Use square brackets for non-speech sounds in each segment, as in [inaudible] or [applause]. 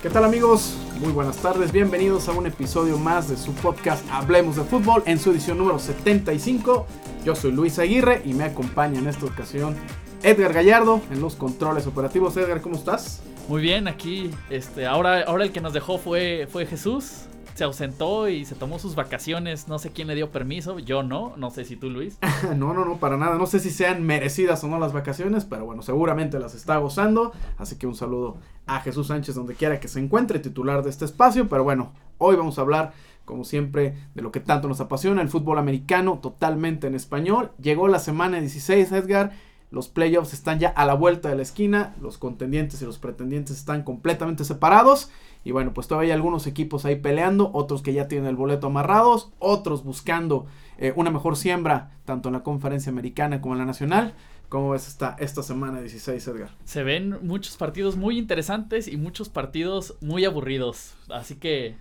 ¿Qué tal amigos? Muy buenas tardes, bienvenidos a un episodio más de su podcast Hablemos de Fútbol en su edición número 75. Yo soy Luis Aguirre y me acompaña en esta ocasión Edgar Gallardo en los controles operativos. Edgar, ¿cómo estás? Muy bien, aquí, este, ahora, ahora el que nos dejó fue, fue Jesús. Se ausentó y se tomó sus vacaciones. No sé quién le dio permiso. Yo no. No sé si tú, Luis. [laughs] no, no, no, para nada. No sé si sean merecidas o no las vacaciones, pero bueno, seguramente las está gozando. Así que un saludo a Jesús Sánchez donde quiera que se encuentre, titular de este espacio. Pero bueno, hoy vamos a hablar como siempre, de lo que tanto nos apasiona, el fútbol americano, totalmente en español. Llegó la semana 16, Edgar, los playoffs están ya a la vuelta de la esquina, los contendientes y los pretendientes están completamente separados. Y bueno, pues todavía hay algunos equipos ahí peleando, otros que ya tienen el boleto amarrados, otros buscando eh, una mejor siembra, tanto en la conferencia americana como en la nacional. ¿Cómo ves esta, esta semana 16, Edgar? Se ven muchos partidos muy interesantes y muchos partidos muy aburridos. Así que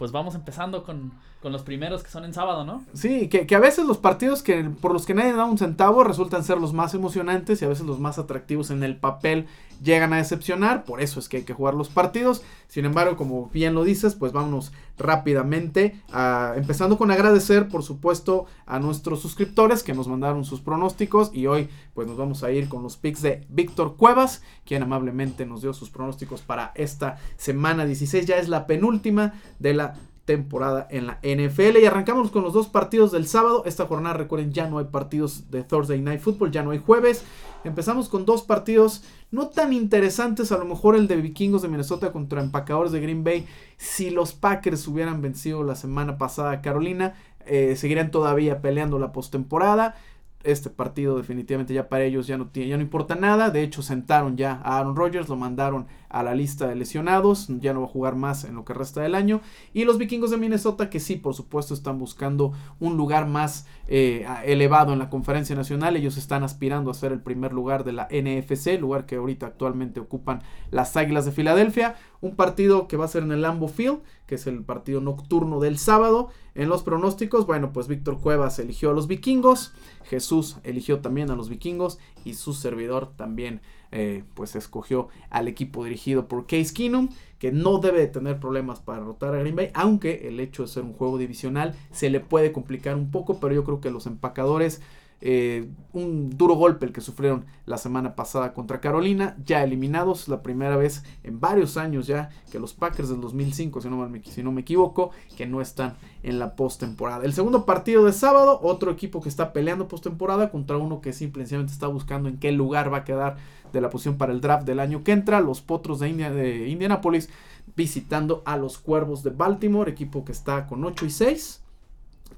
pues vamos empezando con, los primeros que son en sábado, ¿no? Sí, que, que, a veces los partidos que por los que nadie da un centavo resultan ser los más emocionantes y a veces los más atractivos en el papel llegan a decepcionar, por eso es que hay que jugar los partidos. Sin embargo, como bien lo dices, pues vámonos rápidamente, a, empezando con agradecer, por supuesto, a nuestros suscriptores que nos mandaron sus pronósticos y hoy pues nos vamos a ir con los picks de Víctor Cuevas, quien amablemente nos dio sus pronósticos para esta semana 16, ya es la penúltima de la temporada en la NFL. Y arrancamos con los dos partidos del sábado. Esta jornada, recuerden, ya no hay partidos de Thursday Night Football, ya no hay jueves. Empezamos con dos partidos no tan interesantes, a lo mejor el de Vikingos de Minnesota contra Empacadores de Green Bay. Si los Packers hubieran vencido la semana pasada a Carolina, eh, seguirían todavía peleando la postemporada este partido definitivamente ya para ellos ya no tiene, ya no importa nada. De hecho, sentaron ya a Aaron Rodgers, lo mandaron a la lista de lesionados, ya no va a jugar más en lo que resta del año. Y los vikingos de Minnesota, que sí, por supuesto, están buscando un lugar más eh, elevado en la conferencia nacional. Ellos están aspirando a ser el primer lugar de la NFC, lugar que ahorita actualmente ocupan las Águilas de Filadelfia. Un partido que va a ser en el Lambo Field, que es el partido nocturno del sábado. En los pronósticos, bueno, pues Víctor Cuevas eligió a los vikingos, Jesús eligió también a los vikingos y su servidor también eh, pues escogió al equipo dirigido por Case Keenum, que no debe tener problemas para derrotar a Green Bay, aunque el hecho de ser un juego divisional se le puede complicar un poco, pero yo creo que los empacadores eh, un duro golpe el que sufrieron la semana pasada contra Carolina, ya eliminados, la primera vez en varios años ya que los Packers del 2005, si no, me, si no me equivoco, que no están en la postemporada. El segundo partido de sábado, otro equipo que está peleando postemporada contra uno que simplemente está buscando en qué lugar va a quedar de la posición para el draft del año que entra, los Potros de, India, de Indianapolis visitando a los Cuervos de Baltimore, equipo que está con 8 y 6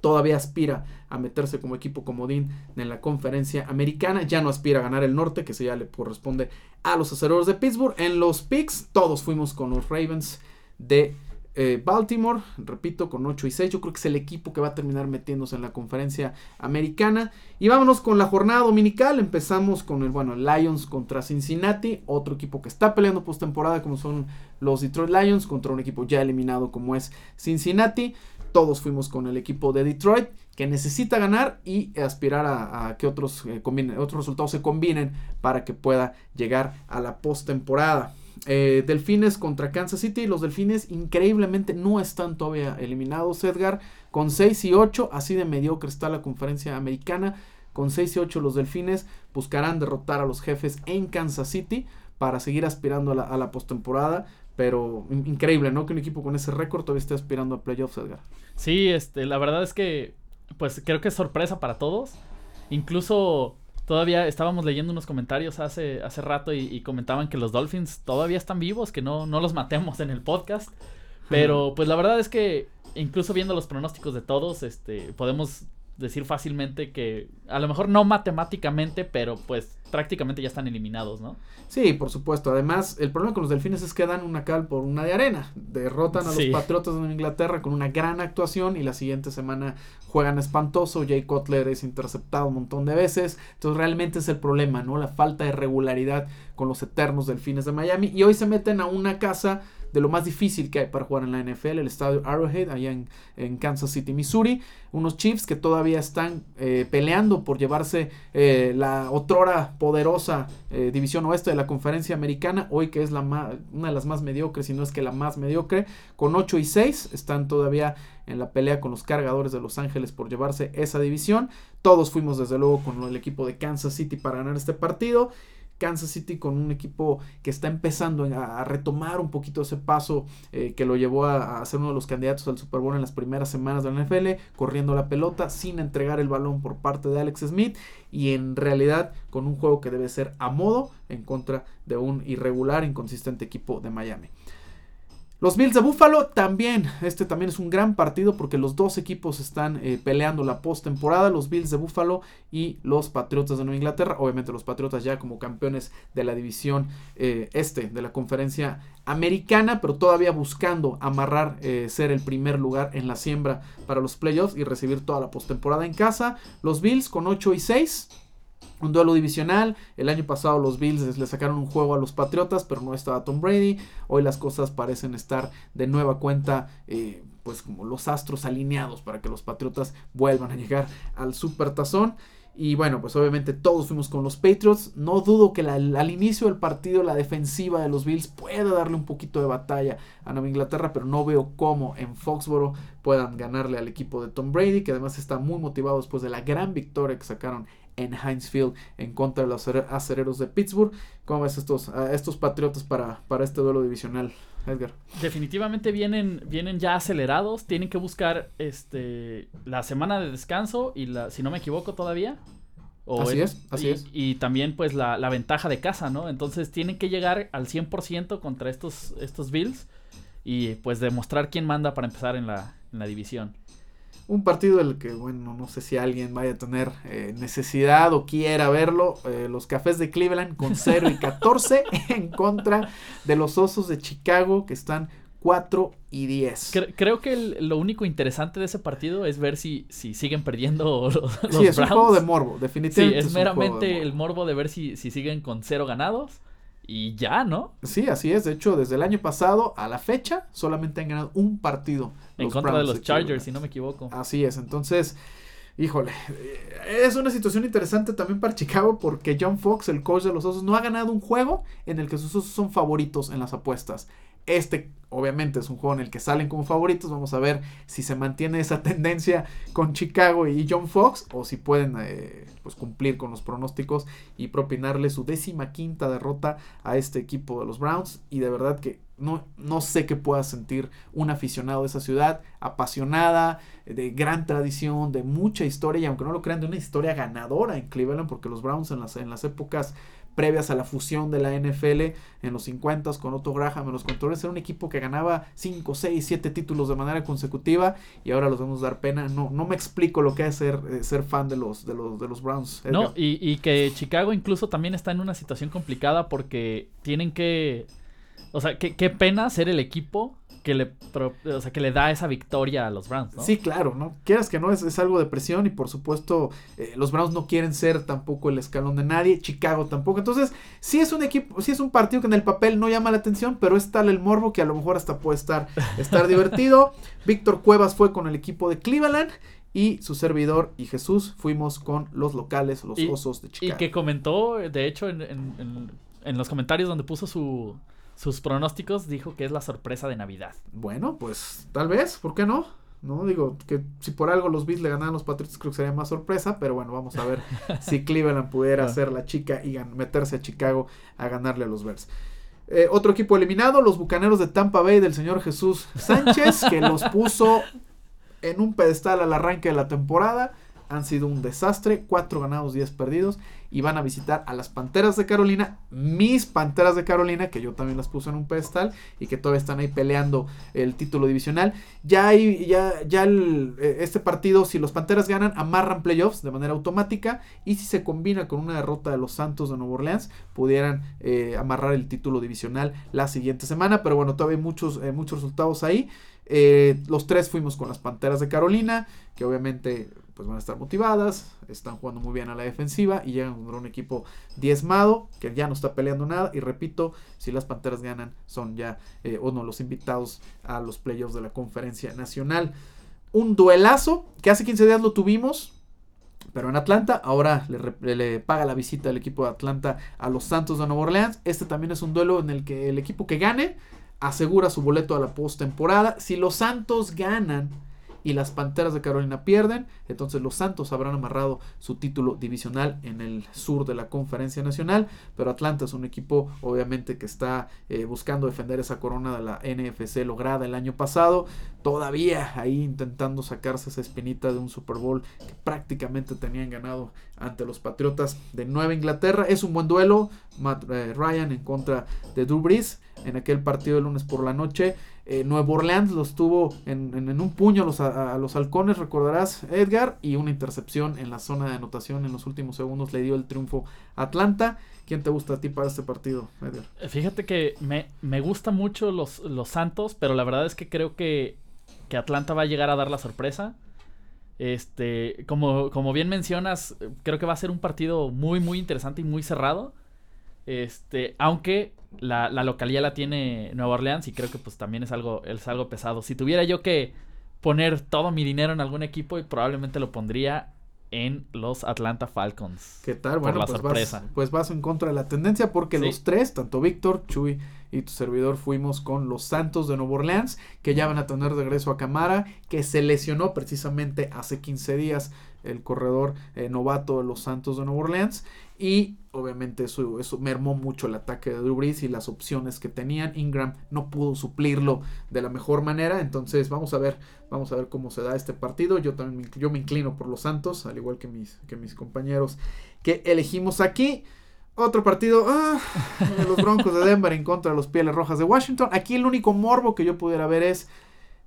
todavía aspira a meterse como equipo comodín en la conferencia americana, ya no aspira a ganar el norte, que se ya le corresponde a los aceleradores de Pittsburgh. En los picks, todos fuimos con los Ravens de eh, Baltimore, repito, con 8 y 6. Yo creo que es el equipo que va a terminar metiéndose en la conferencia americana. Y vámonos con la jornada dominical. Empezamos con el, bueno, Lions contra Cincinnati, otro equipo que está peleando postemporada, como son los Detroit Lions, contra un equipo ya eliminado como es Cincinnati todos fuimos con el equipo de Detroit que necesita ganar y aspirar a, que otros, eh, otros resultados se combinen para que pueda llegar a la postemporada. Eh, delfines contra Kansas City. Los Delfines increíblemente no están todavía eliminados, Edgar. Con 6 y 8, así de mediocre está la conferencia americana. Con 6 y 8 los Delfines buscarán derrotar a los jefes en Kansas City para seguir aspirando a la, a la postemporada. Pero increíble, ¿no? Que un equipo con ese récord todavía esté aspirando a playoffs, Edgar. Sí, este, la verdad es que, pues creo que es sorpresa para todos. Incluso todavía estábamos leyendo unos comentarios hace, hace rato y, comentaban que los Dolphins todavía están vivos, que no, no los matemos en el podcast. Pero pues la verdad es que incluso viendo los pronósticos de todos, este, podemos decir fácilmente que a lo mejor no matemáticamente, pero pues prácticamente ya están eliminados, ¿no? Sí, por supuesto. Además, el problema con los delfines es que dan una cal por una de arena. Derrotan a los Patriotas de Inglaterra con una gran actuación y la siguiente semana juegan espantoso. Jay Cutler es interceptado un montón de veces. Entonces, realmente es el problema, ¿no? La falta de regularidad con los eternos delfines de Miami. Y hoy se meten a una casa de lo más difícil que hay para jugar en la NFL, el estadio Arrowhead, allá en, Kansas City, Missouri. Unos Chiefs que todavía están eh, peleando por llevarse eh, la otrora poderosa eh, división oeste de la conferencia americana, hoy que es una de las más mediocres, si no es que la más mediocre, con 8 y 6, están todavía en la pelea con los cargadores de Los Ángeles por llevarse esa división. Todos fuimos desde luego con el equipo de Kansas City para ganar este partido. Kansas City con un equipo que está empezando a, retomar un poquito ese paso eh, que lo llevó a, a, ser uno de los candidatos al Super Bowl en las primeras semanas de la NFL, corriendo la pelota sin entregar el balón por parte de Alex Smith y en realidad con un juego que debe ser a modo en contra de un irregular, inconsistente equipo de Miami. Los Bills de Buffalo también, este también es un gran partido porque los dos equipos están eh, peleando la postemporada, los Bills de Buffalo y los Patriotas de Nueva Inglaterra, obviamente los Patriotas ya como campeones de la división eh, este de la conferencia americana, pero todavía buscando amarrar eh, ser el primer lugar en la siembra para los playoffs y recibir toda la postemporada en casa. Los Bills con 8 y 6 un duelo divisional. El año pasado los Bills le sacaron un juego a los Patriotas, pero no estaba Tom Brady. Hoy las cosas parecen estar de nueva cuenta, eh, pues como los astros alineados para que los Patriotas vuelvan a llegar al Super Tazón. Y bueno, pues obviamente todos fuimos con los Patriots. No dudo que al inicio del partido la defensiva de los Bills pueda darle un poquito de batalla a Nueva Inglaterra, pero no veo cómo en Foxboro puedan ganarle al equipo de Tom Brady, que además está muy motivado después de la gran victoria que sacaron en Heinz Field en contra de los acereros de Pittsburgh. ¿Cómo ves estos, estos Patriotas para, para este duelo divisional? Edgar. Definitivamente vienen, vienen ya acelerados. Tienen que buscar este la semana de descanso y la, si no me equivoco todavía. así es, así y, es. Y también pues la, ventaja de casa, ¿no? Entonces tienen que llegar al 100% contra estos, estos Bills y pues demostrar quién manda para empezar en la, en la división. Un partido del que, bueno, no sé si alguien vaya a tener eh, necesidad o quiera verlo. Eh, los Cafés de Cleveland con 0 y 14 [laughs] en contra de los Osos de Chicago que están 4 y 10. Creo que lo único interesante de ese partido es ver si, si siguen perdiendo [laughs] los, Sí, es un juego de morbo, definitivamente. Sí, es, meramente el morbo de ver si, si siguen con cero ganados. Y ya, ¿no? Sí, así es. De hecho, desde el año pasado a la fecha, solamente han ganado un partido. En contra de los Chargers, si no me equivoco. Así es. Entonces, híjole, eh, es una situación interesante también para Chicago porque John Fox, el coach de los Osos, no ha ganado un juego en el que sus Osos son favoritos en las apuestas. Este obviamente es un juego en el que salen como favoritos. Vamos a ver si se mantiene esa tendencia con Chicago y John Fox o si pueden eh, pues cumplir con los pronósticos y propinarle su décima quinta derrota a este equipo de los Browns. Y de verdad que no, no sé qué pueda sentir un aficionado de esa ciudad, apasionada, de gran tradición, de mucha historia y aunque no lo crean, de una historia ganadora en Cleveland porque los Browns en las, en las épocas previas a la fusión de la NFL en los 50 con Otto Graham en los controles. Era un equipo que ganaba 5, 6, 7 títulos de manera consecutiva y ahora los vemos dar pena. No, no me explico lo que es ser, eh, fan de los, de los, de los Browns. No, y, y que Chicago incluso también está en una situación complicada porque tienen que... O sea, qué, qué pena ser el equipo que le, o sea, que le da esa victoria a los Browns, ¿no? Sí, claro, ¿no? Quieras que no, es, es algo de presión y por supuesto eh, los Browns no quieren ser tampoco el escalón de nadie, Chicago tampoco. Entonces, sí es un equipo, sí es un partido que en el papel no llama la atención, pero es tal el morbo que a lo mejor hasta puede estar, estar [laughs] divertido. Víctor Cuevas fue con el equipo de Cleveland y su servidor y Jesús fuimos con los locales, los Osos de Chicago. Y que comentó, de hecho, en, en los comentarios donde puso su sus pronósticos dijo que es la sorpresa de Navidad. Bueno, pues tal vez, ¿por qué no? No digo que si por algo los Bills le ganaran a los Patriots creo que sería más sorpresa, pero bueno, vamos a ver [laughs] si Cleveland pudiera ser la chica y meterse a Chicago a ganarle a los Bears. Eh, otro equipo eliminado, los Bucaneros de Tampa Bay del señor Jesús Sánchez, que los puso en un pedestal al arranque de la temporada han sido un desastre, 4 ganados, 10 perdidos y van a visitar a las Panteras de Carolina, mis Panteras de Carolina, que yo también las puse en un pedestal y que todavía están ahí peleando el título divisional. Ya hay, ya, ya eh, este partido, si los Panteras ganan, amarran playoffs de manera automática y si se combina con una derrota de los Santos de Nueva Orleans, pudieran eh, amarrar el título divisional la siguiente semana, pero bueno, todavía hay muchos, eh, muchos resultados ahí. los tres fuimos con las Panteras de Carolina, que obviamente pues van a estar motivadas, están jugando muy bien a la defensiva y llegan contra un equipo diezmado que ya no está peleando nada. Y repito, si las Panteras ganan, son ya eh, uno los invitados a los playoffs de la conferencia nacional. Un duelazo que hace 15 días lo tuvimos. Pero en Atlanta, ahora le, paga la visita del equipo de Atlanta a los Santos de Nueva Orleans. Este también es un duelo en el que el equipo que gane asegura su boleto a la postemporada. Si los Santos ganan, y las Panteras de Carolina pierden, entonces los Santos habrán amarrado su título divisional en el sur de la conferencia nacional, pero Atlanta es un equipo obviamente que está eh, buscando defender esa corona de la NFC lograda el año pasado, todavía ahí intentando sacarse esa espinita de un Super Bowl que prácticamente tenían ganado ante los Patriotas de Nueva Inglaterra. Es un buen duelo, Matt eh, Ryan en contra de Drew Brees en aquel partido de lunes por la noche. Eh, Nuevo Orleans los tuvo en, un puño a los, halcones, recordarás, Edgar, y una intercepción en la zona de anotación en los últimos segundos le dio el triunfo a Atlanta. ¿Quién te gusta a ti para este partido, Edgar? Eh, fíjate que me, me gustan mucho los, los Santos, pero la verdad es que creo que, que Atlanta va a llegar a dar la sorpresa. Este, como, como bien mencionas, creo que va a ser un partido muy, muy interesante y muy cerrado. Este, aunque la, localidad la tiene Nueva Orleans y creo que pues también es algo, es algo pesado. Si tuviera yo que poner todo mi dinero en algún equipo, probablemente lo pondría en los Atlanta Falcons. ¿Qué tal? Bueno, pues, Vas, pues vas en contra de la tendencia porque los tres, tanto Víctor, Chuy y tu servidor, fuimos con los Santos de Nueva Orleans, que ya van a tener regreso a Camara, que se lesionó precisamente hace 15 días el corredor eh, novato de los Santos de Nueva Orleans. Y obviamente eso, eso mermó mucho el ataque de Drew y las opciones que tenían. Ingram no pudo suplirlo de la mejor manera. Entonces vamos a ver, vamos a ver cómo se da este partido. Yo también yo me inclino por los Santos, al igual que mis, que mis compañeros que elegimos aquí. Otro partido, ah, los Broncos de Denver en contra de los Pieles Rojas de Washington. Aquí el único morbo que yo pudiera ver es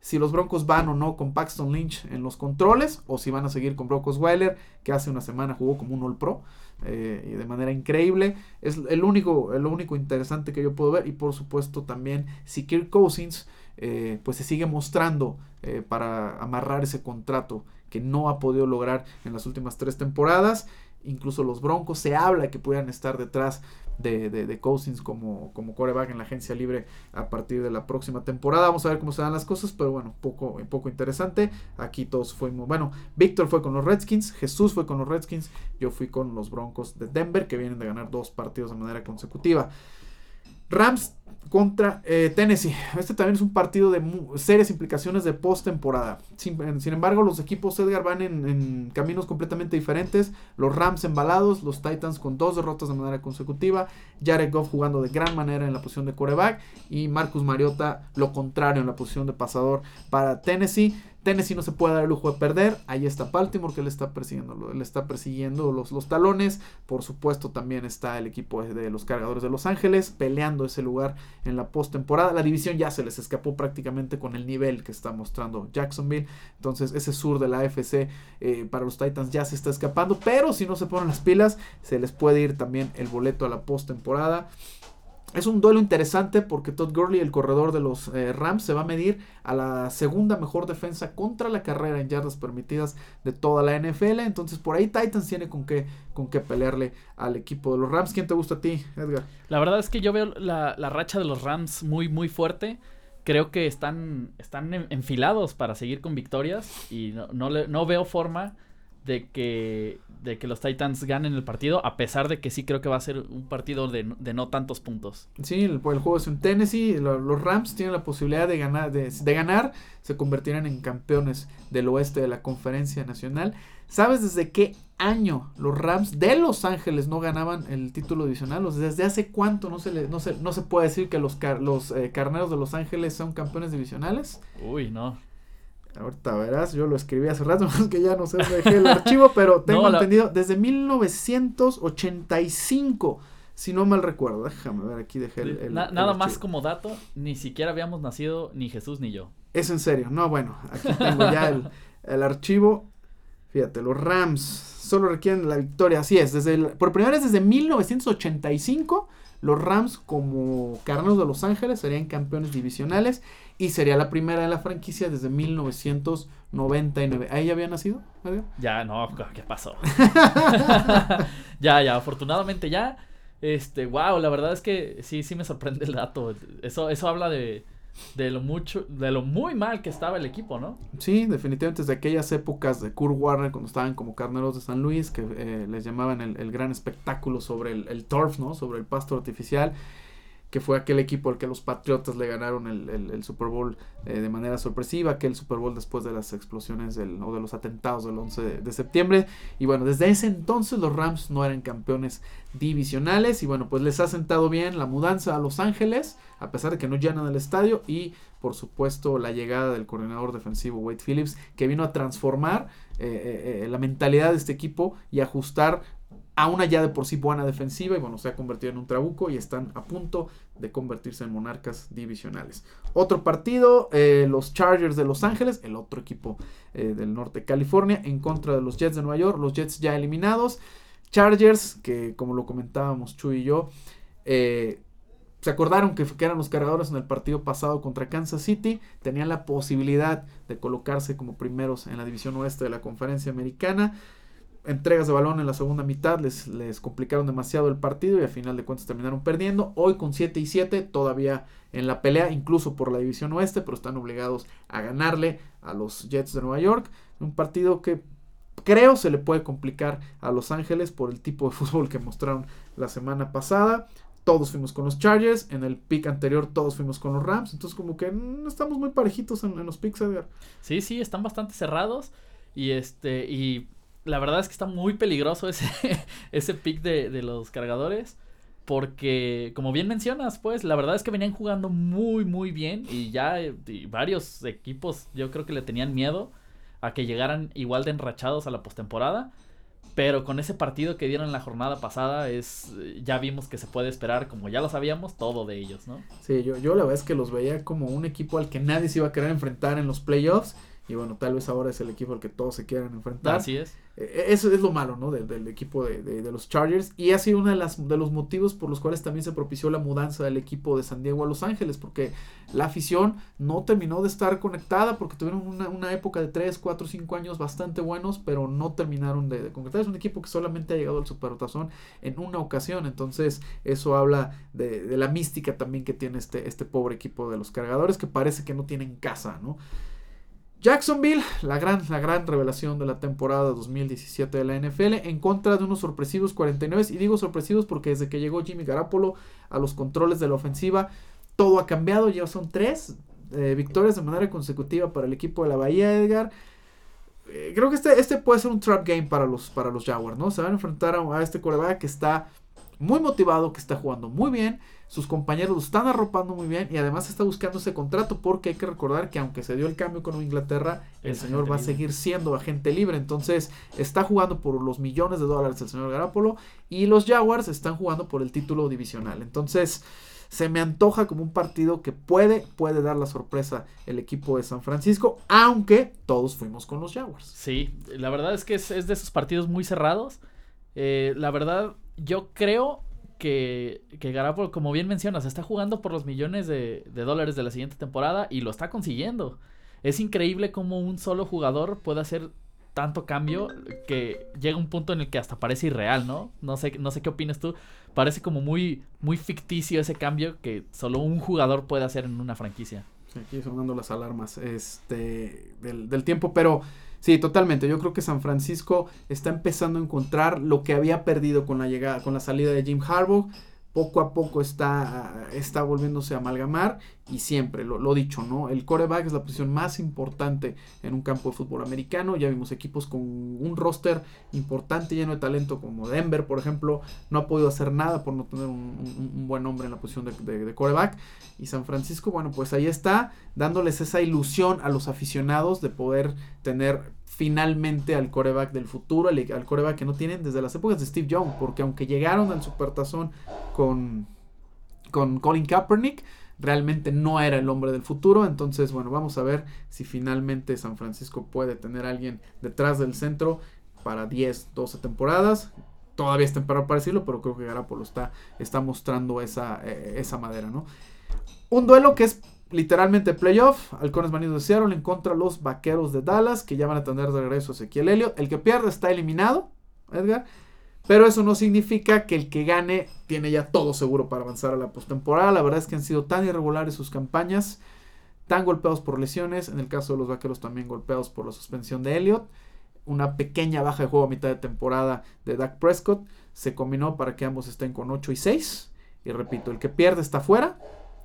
si los Broncos van o no con Paxton Lynch en los controles o si van a seguir con Broncos Weiler, que hace una semana jugó como un All Pro eh, de manera increíble. Es el único, el único interesante que yo puedo ver y por supuesto también si Kirk Cousins eh, pues se sigue mostrando eh, para amarrar ese contrato que no ha podido lograr en las últimas tres temporadas. Incluso los Broncos se habla que puedan estar detrás de, de, Cousins como, como coreback en la agencia libre a partir de la próxima temporada. Vamos a ver cómo se dan las cosas, pero bueno, poco, poco interesante. Aquí todos fuimos, bueno, Víctor fue con los Redskins, Jesús fue con los Redskins, yo fui con los Broncos de Denver, que vienen de ganar dos partidos de manera consecutiva. Rams contra eh, Tennessee. Este también es un partido de serias implicaciones de postemporada. Sin, sin embargo, los equipos Edgar van en, caminos completamente diferentes. Los Rams embalados, los Titans con dos derrotas de manera consecutiva. Jared Goff jugando de gran manera en la posición de coreback. Y Marcus Mariota lo contrario en la posición de pasador para Tennessee. Tennessee no se puede dar el lujo de perder. Ahí está Baltimore que le está persiguiendo, le está persiguiendo los, los talones. Por supuesto, también está el equipo de los cargadores de Los Ángeles peleando ese lugar en la postemporada. La división ya se les escapó prácticamente con el nivel que está mostrando Jacksonville. Entonces, ese sur de la AFC eh, para los Titans ya se está escapando. Pero si no se ponen las pilas, se les puede ir también el boleto a la postemporada. Es un duelo interesante porque Todd Gurley, el corredor de los eh, Rams, se va a medir a la segunda mejor defensa contra la carrera en yardas permitidas de toda la NFL. Entonces por ahí Titans tiene con qué, con qué pelearle al equipo de los Rams. ¿Quién te gusta a ti, Edgar? La verdad es que yo veo la, racha de los Rams muy, muy fuerte. Creo que están, están enfilados para seguir con victorias y no, no, no veo forma de que, de que los Titans ganen el partido, a pesar de que sí creo que va a ser un partido de, no tantos puntos. Sí, el, el, juego es en Tennessee, los Rams tienen la posibilidad de ganar, de, ganar, se convertirán en campeones del oeste de la conferencia nacional. ¿Sabes desde qué año los Rams de Los Ángeles no ganaban el título adicional? ¿Desde hace cuánto no se, le, no se, no se puede decir que los, los eh, carneros de Los Ángeles son campeones divisionales? Uy, no. Ahorita verás, yo lo escribí hace rato, [laughs] más que ya no sé dejé el archivo, pero [laughs] tengo entendido desde 1985, si no mal recuerdo. Déjame ver, aquí dejé el. nada más como dato, ni siquiera habíamos nacido ni Jesús ni yo. Es en serio, no, bueno, aquí tengo ya el, [laughs] archivo. Fíjate, los Rams solo requieren la victoria. Así es, desde por primera vez desde 1985, los Rams como Carneros de Los Ángeles serían campeones divisionales y sería la primera de la franquicia desde 1999. ¿Ahí ya había nacido? Ya, no, ¿qué pasó? [laughs] ya, ya, afortunadamente ya. Este, wow, la verdad es que sí, sí me sorprende el dato. Eso, eso habla de, de lo mucho, de lo muy mal que estaba el equipo, ¿no? Sí, definitivamente desde aquellas épocas de Kurt Warner, cuando estaban como carneros de San Luis, que eh, les llamaban el, gran espectáculo sobre el, el turf, ¿no? Sobre el pasto artificial que fue aquel equipo al que los Patriotas le ganaron el, Super Bowl eh, de manera sorpresiva, aquel Super Bowl después de las explosiones del, o de los atentados del 11 de, septiembre. Y bueno, desde ese entonces los Rams no eran campeones divisionales y bueno, pues les ha sentado bien la mudanza a Los Ángeles, a pesar de que no llenan el estadio y por supuesto la llegada del coordinador defensivo Wade Phillips, que vino a transformar eh, eh, la mentalidad de este equipo y ajustar a una ya de por sí buena defensiva y bueno, se ha convertido en un trabuco y están a punto de convertirse en monarcas divisionales. Otro partido, eh, los Chargers de Los Ángeles, el otro equipo eh, del norte de California, en contra de los Jets de Nueva York, los Jets ya eliminados. Chargers, que como lo comentábamos Chu y yo, eh, se acordaron que, que, eran los cargadores en el partido pasado contra Kansas City, tenían la posibilidad de colocarse como primeros en la división oeste de la conferencia americana entregas de balón en la segunda mitad les, les complicaron demasiado el partido y al final de cuentas terminaron perdiendo. Hoy con 7 y 7 todavía en la pelea, incluso por la división oeste, pero están obligados a ganarle a los Jets de Nueva York. Un partido que creo se le puede complicar a Los Ángeles por el tipo de [laughs] fútbol que mostraron la semana pasada. Todos fuimos con los Chargers, en el pick anterior todos fuimos con los Rams, entonces como que no estamos muy parejitos en, en los picks, Edgar. Sí, sí, están bastante cerrados y este y la verdad es que está muy peligroso ese, [laughs] ese pick de, de, los cargadores. Porque, como bien mencionas, pues, la verdad es que venían jugando muy, muy bien. Y ya varios equipos yo creo que le tenían miedo a que llegaran igual de enrachados a la postemporada. Pero con ese partido que dieron la jornada pasada, es ya vimos que se puede esperar, como ya lo sabíamos, todo de ellos, ¿no? Sí, yo, yo la verdad es que los veía como un equipo al que nadie se iba a querer enfrentar en los playoffs y bueno, tal vez ahora es el equipo al que todos se quieran enfrentar. Así es. Eh, eso es lo malo, ¿no? Del, equipo de, de, los Chargers. Y ha sido uno de, las, de los motivos por los cuales también se propició la mudanza del equipo de San Diego a Los Ángeles. Porque la afición no terminó de estar conectada. Porque tuvieron una, una época de 3, 4, 5 años bastante buenos. Pero no terminaron de, de concretar. Es un equipo que solamente ha llegado al Supertazón en una ocasión. Entonces, eso habla de, de la mística también que tiene este, este pobre equipo de los cargadores. Que parece que no tienen casa, ¿no? Jacksonville, la gran, la gran revelación de la temporada 2017 de la NFL, en contra de unos sorpresivos 49. Y digo sorpresivos porque desde que llegó Jimmy Garapolo a los controles de la ofensiva, todo ha cambiado. Ya son tres eh, victorias de manera consecutiva para el equipo de la Bahía, Edgar. Eh, creo que este, este puede ser un trap game para los, para los Jaguars, ¿no? Se van a enfrentar a, a este coreback que está muy motivado, que está jugando muy bien sus compañeros lo están arropando muy bien y además está buscando ese contrato porque hay que recordar que aunque se dio el cambio con Inglaterra, el señor va a seguir siendo agente libre. Entonces está jugando por los millones de dólares el señor Garapolo y los Jaguars están jugando por el título divisional. Entonces se me antoja como un partido que puede, puede dar la sorpresa el equipo de San Francisco, aunque todos fuimos con los Jaguars. Sí, la verdad es que es, de esos partidos muy cerrados. Eh, la verdad, yo creo que, que como bien mencionas, está jugando por los millones de, dólares de la siguiente temporada y lo está consiguiendo. Es increíble cómo un solo jugador puede hacer tanto cambio que llega un punto en el que hasta parece irreal, ¿no? No sé, no sé qué opinas tú. Parece como muy, muy ficticio ese cambio que solo un jugador puede hacer en una franquicia. aquí sonando las alarmas este, del tiempo, pero Sí, totalmente. Yo creo que San Francisco está empezando a encontrar lo que había perdido con la llegada, con la salida de Jim Harbaugh poco a poco está, está volviéndose a amalgamar y siempre, lo, lo, dicho, ¿no? El coreback es la posición más importante en un campo de fútbol americano. Ya vimos equipos con un roster importante, lleno de talento, como Denver, por ejemplo, no ha podido hacer nada por no tener un, buen hombre en la posición de, de, coreback. Y San Francisco, bueno, pues ahí está, dándoles esa ilusión a los aficionados de poder tener finalmente al coreback del futuro, al, coreback que no tienen desde las épocas de Steve Young, porque aunque llegaron al Supertazón con, con Colin Kaepernick, realmente no era el hombre del futuro. Entonces, bueno, vamos a ver si finalmente San Francisco puede tener a alguien detrás del centro para 10, 12 temporadas. Todavía es temprano para decirlo, pero creo que Garapolo está, está mostrando esa, eh, esa madera, ¿no? Un duelo que es literalmente playoff. Halcones Manidos de Seattle en contra de los Vaqueros de Dallas, que ya van a tener de regreso a Ezequiel Helio. El que pierde está eliminado, Edgar. Pero eso no significa que el que gane tiene ya todo seguro para avanzar a la postemporada. La verdad es que han sido tan irregulares sus campañas, tan golpeados por lesiones. En el caso de los vaqueros, también golpeados por la suspensión de Elliott. Una pequeña baja de juego a mitad de temporada de Dak Prescott se combinó para que ambos estén con 8 y 6. Y repito, el que pierde está fuera.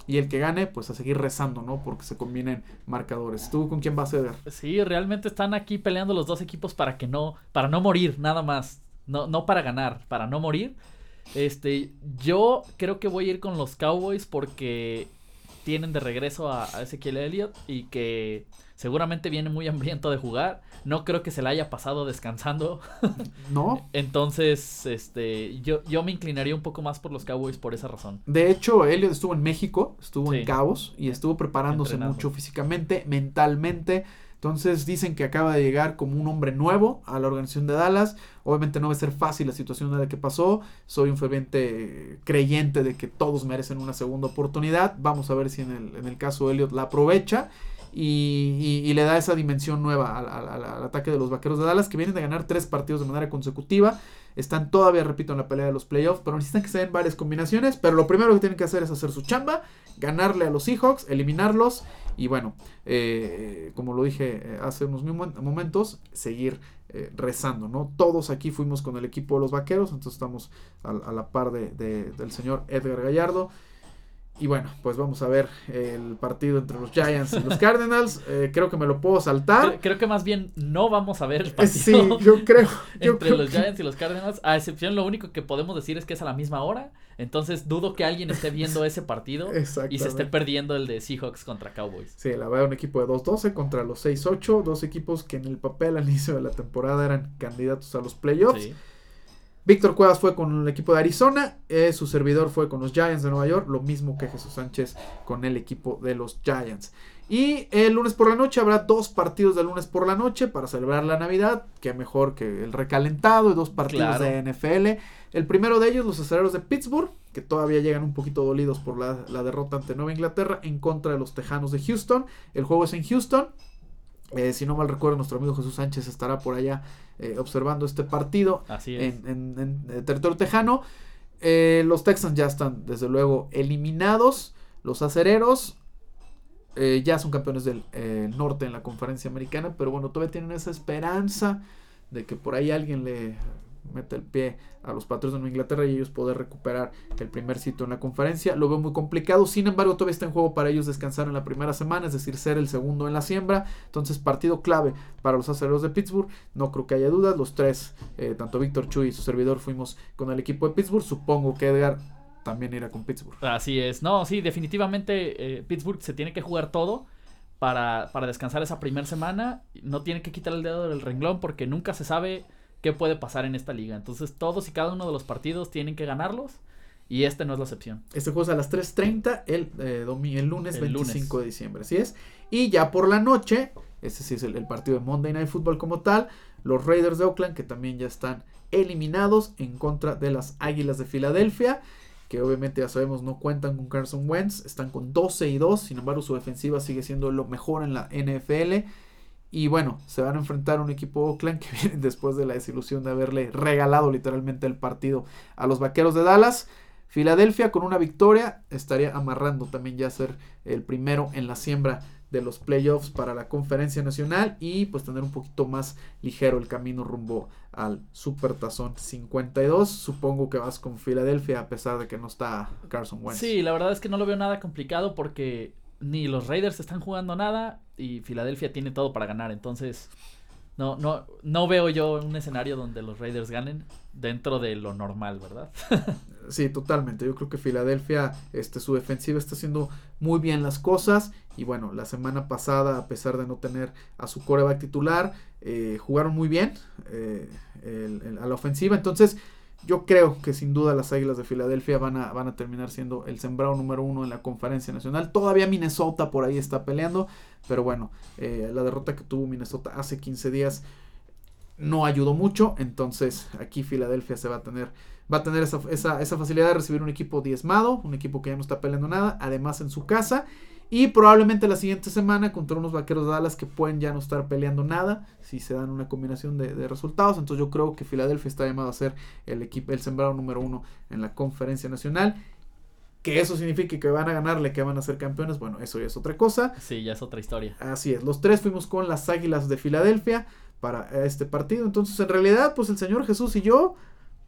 Y el que gane, pues a seguir rezando, ¿no? Porque se combinen marcadores. ¿Tú con quién vas a ver? Sí, realmente están aquí peleando los dos equipos para que no, para no morir, nada más. No, no para ganar, para no morir. Este, yo creo que voy a ir con los Cowboys porque tienen de regreso a, Ezequiel Elliott y que seguramente viene muy hambriento de jugar. No creo que se le haya pasado descansando. [laughs] No. Entonces, este, yo, yo me inclinaría un poco más por los Cowboys por esa razón. De hecho, Elliott estuvo en México, estuvo en Cabos y estuvo preparándose mucho físicamente, mentalmente. Entonces dicen que acaba de llegar como un hombre nuevo a la organización de Dallas. Obviamente no va a ser fácil la situación de la que pasó. Soy un ferviente creyente de que todos merecen una segunda oportunidad. Vamos a ver si en el, en el caso de Elliot la aprovecha. Y, le da esa dimensión nueva al, ataque de los Vaqueros de Dallas, que vienen de ganar tres partidos de manera consecutiva. Están todavía, repito, en la pelea de los playoffs, pero necesitan que se den varias combinaciones. Pero lo primero que tienen que hacer es hacer su chamba, ganarle a los Seahawks, eliminarlos y bueno, eh, como lo dije eh, hace unos momentos, seguir eh, rezando, ¿no? Todos aquí fuimos con el equipo de los vaqueros, entonces estamos a, la par de, del señor Edgar Gallardo. Y bueno, pues vamos a ver el partido entre los Giants y los Cardinals. [laughs] Eh, creo que me lo puedo saltar. Creo, que más bien no vamos a ver el partido. Sí, yo creo. [laughs] entre los Giants y los Cardinals. A excepción, lo único que podemos decir es que es a la misma hora. Entonces dudo que alguien esté viendo ese partido y se esté perdiendo el de Seahawks contra Cowboys. Sí, la verdad, un equipo de 2-12 contra los 6-8. Dos equipos que en el papel al inicio de la temporada eran candidatos a los playoffs. Sí. Víctor Cuevas fue con el equipo de Arizona, eh, su servidor fue con los Giants de Nueva York, lo mismo que Jesús Sánchez con el equipo de los Giants. Y el lunes por la noche habrá dos partidos de lunes por la noche para celebrar la Navidad, que mejor que el recalentado y dos partidos de NFL. El primero de ellos, los aceleros de Pittsburgh, que todavía llegan un poquito dolidos por la, la derrota ante Nueva Inglaterra en contra de los Tejanos de Houston. El juego es en Houston. Eh, si no mal recuerdo, nuestro amigo Jesús Sánchez estará por allá eh, observando este partido En, eh, territorio tejano. los Texans ya están, desde luego, eliminados. Los acereros ya son campeones del norte en la conferencia americana, pero bueno, todavía tienen esa esperanza de que por ahí alguien le mete el pie a los Patriots de Nueva Inglaterra y ellos poder recuperar el primer sitio en la conferencia. Lo veo muy complicado, sin embargo todavía está en juego para ellos descansar en la primera semana, es decir, ser el segundo en la siembra. Entonces partido clave para los aceleros de Pittsburgh, no creo que haya dudas. Los tres, eh, tanto Víctor Chuy y su servidor fuimos con el equipo de Pittsburgh. Supongo que Edgar también irá con Pittsburgh. Así es, no, sí, definitivamente eh, Pittsburgh se tiene que jugar todo. Para, para descansar esa primera semana, no tiene que quitar el dedo del renglón porque nunca se sabe qué puede pasar en esta liga. Entonces todos y cada uno de los partidos tienen que ganarlos y este no es la excepción. Este juego es a las 3.30 el, eh, el lunes 25 de diciembre, así es. Y ya por la noche, este sí es el, partido de Monday Night Football como tal, los Raiders de Oakland que también ya están eliminados en contra de las Águilas de Filadelfia que obviamente ya sabemos no cuentan con Carson Wentz, están con 12 y 2, sin embargo su defensiva sigue siendo lo mejor en la NFL y bueno, se van a enfrentar a un equipo Oakland que [laughs] viene después de la desilusión de haberle regalado literalmente el partido a los Vaqueros de Dallas. Filadelfia con una victoria estaría amarrando también ya ser el primero en la siembra de los playoffs para la conferencia nacional y pues tener un poquito más ligero el camino rumbo al Super Tazón 52. Supongo que vas con Filadelfia a pesar de que no está Carson Wentz. Sí, la verdad es que no lo veo nada complicado porque ni los Raiders están jugando nada y Filadelfia tiene todo para ganar. Entonces, no, no, no veo yo un escenario donde los Raiders ganen dentro de lo normal, ¿verdad? [laughs] sí, totalmente. Yo creo que Filadelfia, este, su defensiva está haciendo muy bien las cosas. Y bueno, la semana pasada, a pesar de no tener a su coreback titular, eh, jugaron muy bien eh, a la ofensiva. Entonces, yo creo que sin duda las Águilas de Filadelfia van a, van a terminar siendo el sembrado número uno en la conferencia nacional. Todavía Minnesota por ahí está peleando, pero bueno, eh, la derrota que tuvo Minnesota hace 15 días no ayudó mucho, entonces aquí Filadelfia se va a tener va a tener esa, esa, esa, facilidad de recibir un equipo diezmado, un equipo que ya no está peleando nada, además en su casa. Y probablemente la siguiente semana contra unos vaqueros de Dallas que pueden ya no estar peleando nada si se dan una combinación de, de resultados. Entonces yo creo que Filadelfia está llamado a ser el equipo, el sembrado número uno en la conferencia nacional. Que eso signifique que van a ganarle, que van a ser campeones, bueno, eso ya es otra cosa. Sí, ya es otra historia. Así es, los tres fuimos con las Águilas de Filadelfia para este partido. Entonces, en realidad, pues el Señor Jesús y yo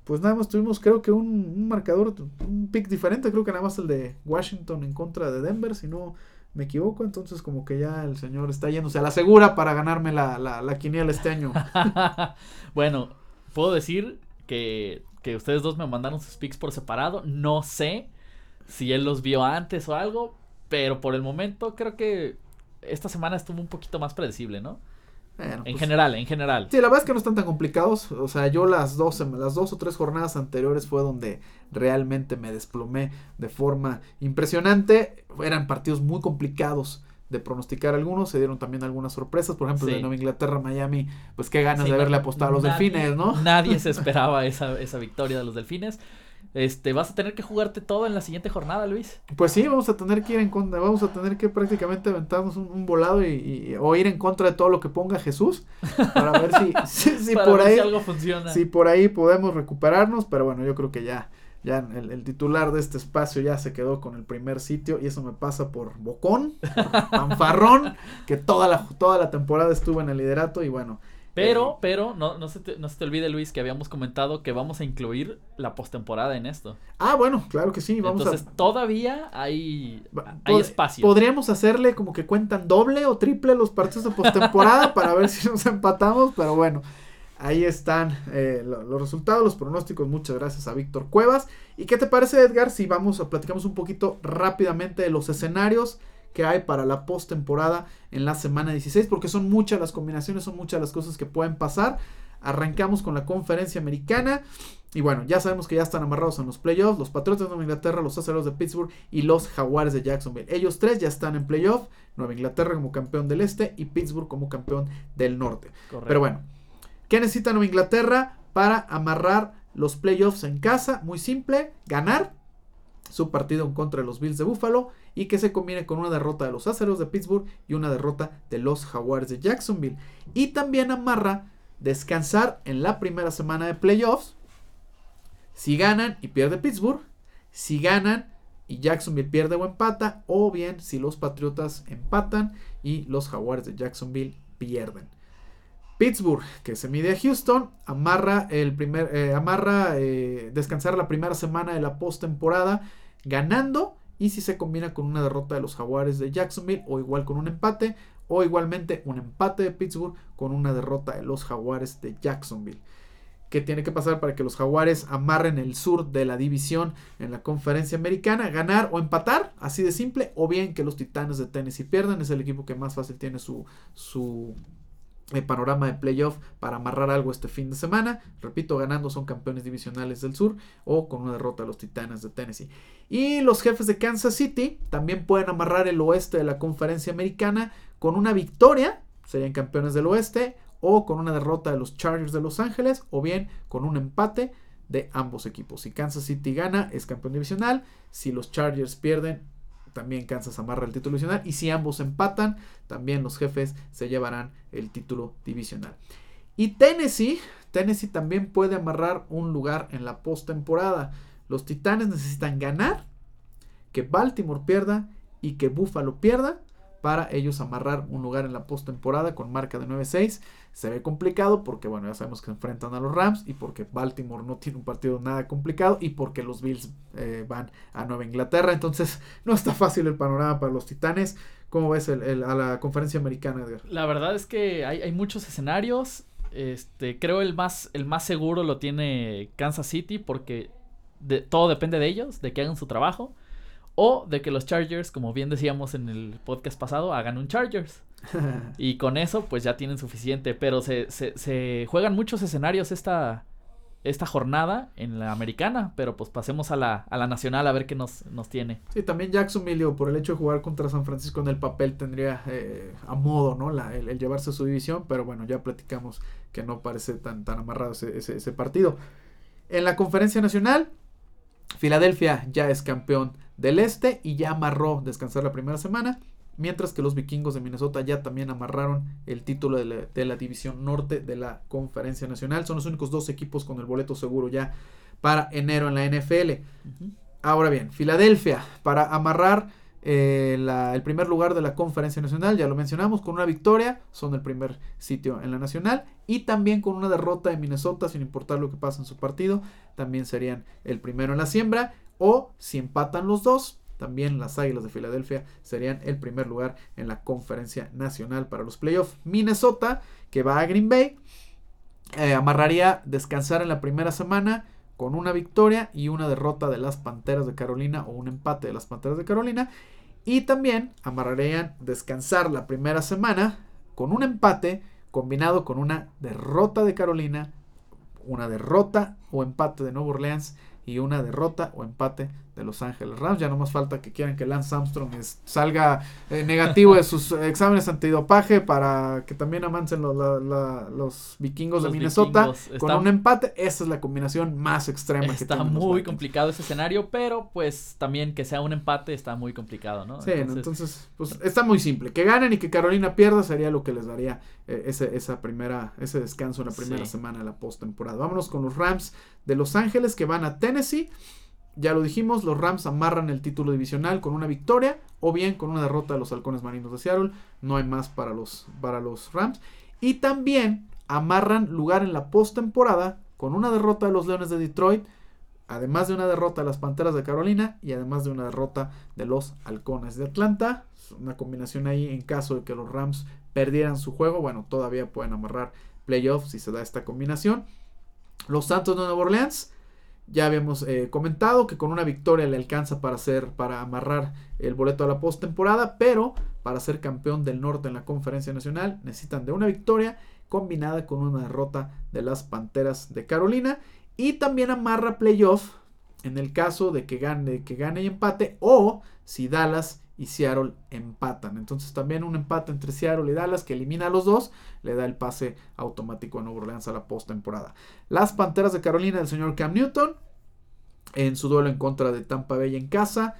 pues nada más tuvimos creo que un, un, marcador, un pick diferente, creo que nada más el de Washington en contra de Denver, si no me equivoco, entonces como que ya el señor está yéndose a la segura para ganarme la, la, la quiniela este año. [laughs] bueno, puedo decir que, que ustedes dos me mandaron sus picks por separado, no sé si él los vio antes o algo, pero por el momento creo que esta semana estuvo un poquito más predecible, ¿no? Bueno, en pues, general, en general. Sí, la verdad es que no están tan complicados. O sea, yo las dos, las dos o tres jornadas anteriores fue donde realmente me desplomé de forma impresionante. Eran partidos muy complicados de pronosticar algunos. Se dieron también algunas sorpresas. Por ejemplo, Sí. el de Nueva Inglaterra, Miami. Pues qué ganas Sí, de haberle apostado a los nadie- delfines, ¿no? Nadie se [laughs] esperaba esa, esa victoria de los delfines. Este, vas a tener que jugarte todo en la siguiente jornada, Luis. Pues sí, vamos a tener que ir en contra, vamos a tener que prácticamente aventarnos un, un volado y, y- o ir en contra de todo lo que ponga Jesús para ver si, [laughs] si, si para por ver ahí si algo funciona. si por ahí podemos recuperarnos, pero bueno, yo creo que ya ya el, el titular de este espacio ya se quedó con el primer sitio y eso me pasa por bocón, por [laughs] fanfarrón, que toda la toda la temporada estuvo en el liderato y bueno, Pero, pero, no, no, se te, no se te olvide, Luis, que habíamos comentado que vamos a incluir la postemporada en esto. ah, bueno, claro que sí, vamos Entonces, a todavía hay, hay espacio. Podríamos hacerle como que cuentan doble o triple los partidos de postemporada [laughs] para ver si nos empatamos, pero bueno, ahí están eh, lo- los resultados, los pronósticos. Muchas gracias a Víctor Cuevas. ¿Y qué te parece, Edgar, si vamos a platicamos un poquito rápidamente de los escenarios que hay para la postemporada en la semana 16? Porque son muchas las combinaciones, son muchas las cosas que pueden pasar. Arrancamos con la conferencia americana. Y bueno, ya sabemos que ya están amarrados en los playoffs. Los Patriotas de Nueva Inglaterra, los Aceros de Pittsburgh y los Jaguares de Jacksonville. Ellos tres ya están en playoff. Nueva Inglaterra como campeón del este y Pittsburgh como campeón del norte. Correcto. Pero bueno, ¿qué necesita Nueva Inglaterra para amarrar los playoffs en casa? Muy simple, ganar su partido en contra de los Bills de Buffalo y que se combine con una derrota de los Aceros de Pittsburgh y una derrota de los Jaguares de Jacksonville. Y también amarra descansar en la primera semana de playoffs. Si ganan y pierde Pittsburgh, si ganan y Jacksonville pierde o empata, o bien si los Patriotas empatan y los Jaguares de Jacksonville pierden. Pittsburgh, que se mide a Houston, amarra el primer, eh, amarra eh, descansar la primera semana de la postemporada ganando y si se combina con una derrota de los Jaguares de Jacksonville o igual con un empate o igualmente un empate de Pittsburgh con una derrota de los Jaguares de Jacksonville. ¿Qué tiene que pasar para que los Jaguares amarren el sur de la división en la conferencia americana? Ganar o empatar, así de simple, o bien que los Titanes de Tennessee pierdan. Es el equipo que más fácil tiene su, su eh, panorama de playoff para amarrar algo este fin de semana. Repito, ganando son campeones divisionales del sur o con una derrota a los Titanes de Tennessee. Y los jefes de Kansas City también pueden amarrar el oeste de la conferencia americana con una victoria, serían campeones del oeste, o con una derrota de los Chargers de Los Ángeles, o bien con un empate de ambos equipos. Si Kansas City gana, es campeón divisional. Si los Chargers pierden, también Kansas amarra el título divisional. Y si ambos empatan, también los jefes se llevarán el título divisional. Y Tennessee, Tennessee también puede amarrar un lugar en la postemporada. Los Titanes necesitan ganar, que Baltimore pierda y que Buffalo pierda para ellos amarrar un lugar en la postemporada con marca de 9-6. Se ve complicado porque, bueno, ya sabemos que enfrentan a los Rams y porque Baltimore no tiene un partido nada complicado y porque los Bills eh, van a Nueva Inglaterra. Entonces, [laughs] no está fácil el panorama para los Titanes. ¿Cómo ves el, a la conferencia americana, Edgar? La verdad es que hay, hay muchos escenarios. Este, creo el más, el más seguro lo tiene Kansas City porque de, todo depende de ellos, de que hagan su trabajo. O de que los Chargers, como bien decíamos en el podcast pasado, hagan un Chargers. [laughs] Y con eso, pues ya tienen suficiente. Pero se, se, se juegan muchos escenarios esta, esta jornada en la americana, pero pues pasemos a la, a la nacional a ver qué nos, nos tiene. Sí, también Jacksonville, por el hecho de jugar contra San Francisco en el papel, tendría eh, a modo, ¿no? La, el, llevarse a su división, pero bueno, ya platicamos que no parece tan, tan amarrado ese, ese, ese partido. En la conferencia nacional, Filadelfia ya es campeón del este y ya amarró descansar la primera semana. Mientras que los vikingos de Minnesota ya también amarraron el título de la, división norte de la conferencia nacional. Son los únicos dos equipos con el boleto seguro ya para enero en la NFL. Ahora bien, Filadelfia para amarrar eh, el primer lugar de la conferencia nacional, ya lo mencionamos, con una victoria, son el primer sitio en la nacional y también con una derrota de Minnesota, sin importar lo que pase en su partido, también serían el primero en la siembra o si empatan los dos, también las Águilas de Filadelfia serían el primer lugar en la conferencia nacional para los playoffs. Minnesota, que va a Green Bay, eh, amarraría descansar en la primera semana con una victoria y una derrota de las Panteras de Carolina o un empate de las Panteras de Carolina. Y también amarrarían descansar la primera semana con un empate combinado con una derrota de Carolina, una derrota o empate de Nueva Orleans y una derrota o empate de Los Ángeles Rams. Ya no más falta que quieran que Lance Armstrong salga eh, negativo de sus exámenes antidopaje para que también avancen los, vikingos de Minnesota con un empate. Esa es la combinación más extrema está que Está muy complicado ese escenario, pero pues también que sea un empate está muy complicado, ¿no? Sí, entonces, pues está muy simple. Que ganen y que Carolina pierda sería lo que les daría eh, ese, esa primera, ese descanso en la primera semana de la postemporada. Vámonos con los Rams de Los Ángeles que van a Tennessee. Ya lo dijimos, los Rams amarran el título divisional con una victoria o bien con una derrota de los Halcones Marinos de Seattle. No hay más para los, para los Rams. Y también amarran lugar en la postemporada con una derrota de los Leones de Detroit, además de una derrota de las Panteras de Carolina y además de una derrota de los Halcones de Atlanta. Una combinación ahí en caso de que los Rams perdieran su juego. Bueno, todavía pueden amarrar playoffs si se da esta combinación. Los Santos de Nueva Orleans ya habíamos eh, comentado que con una victoria le alcanza para hacer, para amarrar el boleto a la postemporada, pero para ser campeón del norte en la conferencia nacional necesitan de una victoria combinada con una derrota de las Panteras de Carolina. Y también amarra playoff en el caso de que gane, que gane y empate o si Dallas y Seattle empatan. Entonces también un empate entre Seattle y Dallas que elimina a los dos le da el pase automático a Nueva Orleans a la postemporada. Las Panteras de Carolina del señor Cam Newton en su duelo en contra de Tampa Bay en casa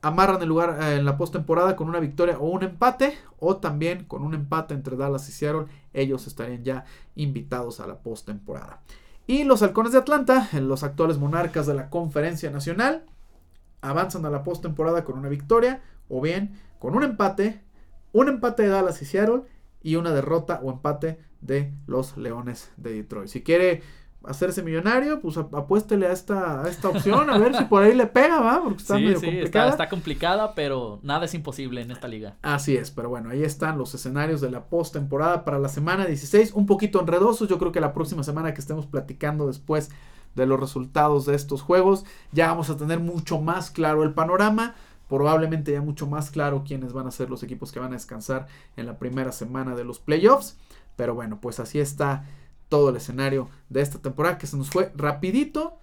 amarran el lugar eh, en la postemporada con una victoria o un empate o también con un empate entre Dallas y Seattle ellos estarían ya invitados a la postemporada. Y los Halcones de Atlanta, los actuales monarcas de la Conferencia Nacional, avanzan a la postemporada con una victoria o bien con un empate, un empate de Dallas y Seattle y una derrota o empate de los Leones de Detroit. Si quiere hacerse millonario, pues apuéstele a esta, a esta opción, a ver si por ahí le pega, ¿va? Porque está medio complicada. Está, complicada, pero nada es imposible en esta liga. Así es, pero bueno, ahí están los escenarios de la postemporada para la semana 16, un poquito enredosos, yo creo que la próxima semana que estemos platicando después de los resultados de estos juegos, ya vamos a tener mucho más claro el panorama probablemente ya mucho más claro quiénes van a ser los equipos que van a descansar en la primera semana de los playoffs. Pero bueno, pues así está todo el escenario de esta temporada que se nos fue rapidito.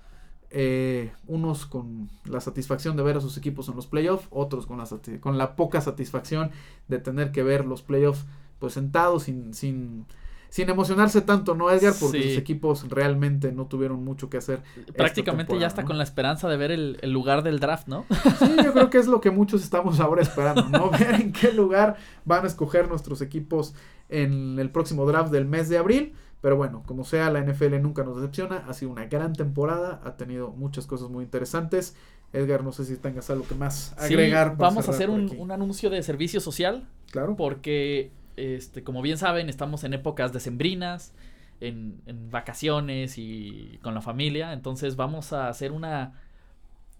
Eh, unos con la satisfacción de ver a sus equipos en los playoffs, otros con la, con la poca satisfacción de tener que ver los playoffs pues sentados sin, sin sin emocionarse tanto, ¿no, Edgar? Porque los equipos realmente no tuvieron mucho que hacer. Prácticamente ya está con la esperanza de ver el, lugar del draft, ¿no? Sí, yo creo que es lo que [laughs] muchos estamos ahora esperando, ¿no? [laughs] ver en qué lugar van a escoger nuestros equipos en el próximo draft del mes de abril. Pero bueno, como sea, la NFL nunca nos decepciona. Ha sido una gran temporada, ha tenido muchas cosas muy interesantes. Edgar, no sé si tengas algo que más agregar. vamos a hacer un, un anuncio de servicio social. Claro. Porque este, como bien saben, estamos en épocas decembrinas, en, en vacaciones y con la familia. Entonces vamos a hacer una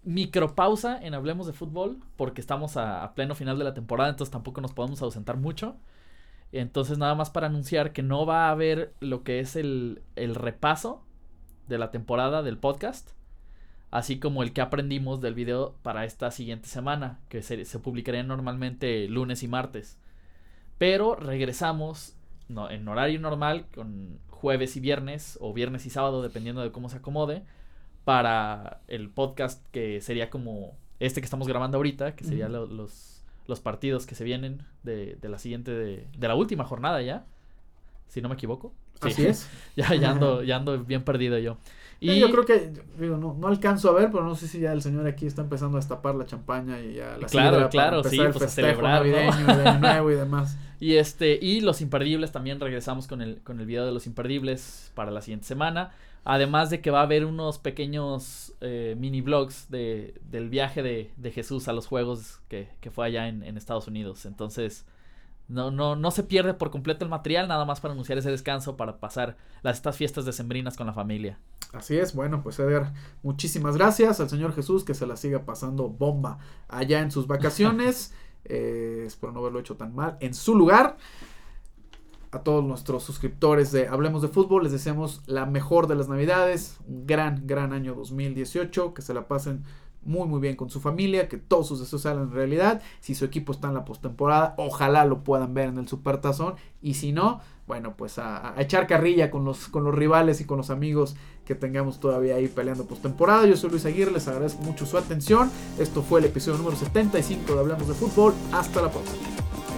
micropausa en Hablemos de Fútbol, porque estamos a, pleno final de la temporada, entonces tampoco nos podemos ausentar mucho. Entonces nada más para anunciar que no va a haber lo que es el, el repaso de la temporada del podcast, así como el que aprendimos del video para esta siguiente semana, que se, se normalmente lunes y martes. Pero regresamos no, en horario normal, con, jueves y viernes o viernes y sábado dependiendo de cómo se acomode para el podcast que sería como este que estamos grabando ahorita, que sería los, los partidos que se vienen de, de la siguiente, de, de, la última jornada ya, si no me equivoco. Así es. [laughs] ya, ya, ando, [laughs] ya ando bien perdido yo. Y yo creo que, digo, no, no alcanzo a ver, pero no sé si ya el señor aquí está empezando a destapar la champaña y ya la Claro, claro, sí, el pues a celebrar, navideño, de año nuevo y demás. [laughs] Y este, y los imperdibles también regresamos con el, con el video de los imperdibles para la siguiente semana. Además de que va a haber unos pequeños eh, mini vlogs de, del viaje de, de, Jesús a los juegos que, que fue allá en, en, Estados Unidos. Entonces, no, no, no se pierde por completo el material, nada más para anunciar ese descanso, para pasar las, estas fiestas decembrinas con la familia. Así es, bueno, pues Edgar, muchísimas gracias al Señor Jesús que se la siga pasando bomba allá en sus vacaciones. [laughs] Eh, espero no haberlo hecho tan mal. En su lugar, a todos nuestros suscriptores de Hablemos de Fútbol, les deseamos la mejor de las Navidades, un gran, gran año 2018, que se la pasen muy muy bien con su familia, que todos sus deseos sean en realidad. Si su equipo está en la postemporada, ojalá lo puedan ver en el Supertazón. Y si no, bueno, pues a, echar carrilla con los, con los rivales y con los amigos que tengamos todavía ahí peleando postemporada. Yo soy Luis Aguirre, les agradezco mucho su atención. Esto fue el episodio número 75 de Hablamos de Fútbol. Hasta la próxima.